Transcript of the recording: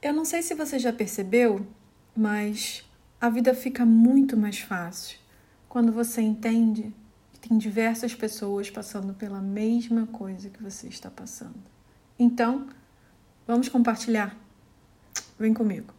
Eu não sei se você já percebeu, mas a vida fica muito mais fácil quando você entende que tem diversas pessoas passando pela mesma coisa que você está passando. Então, vamos compartilhar? Vem comigo.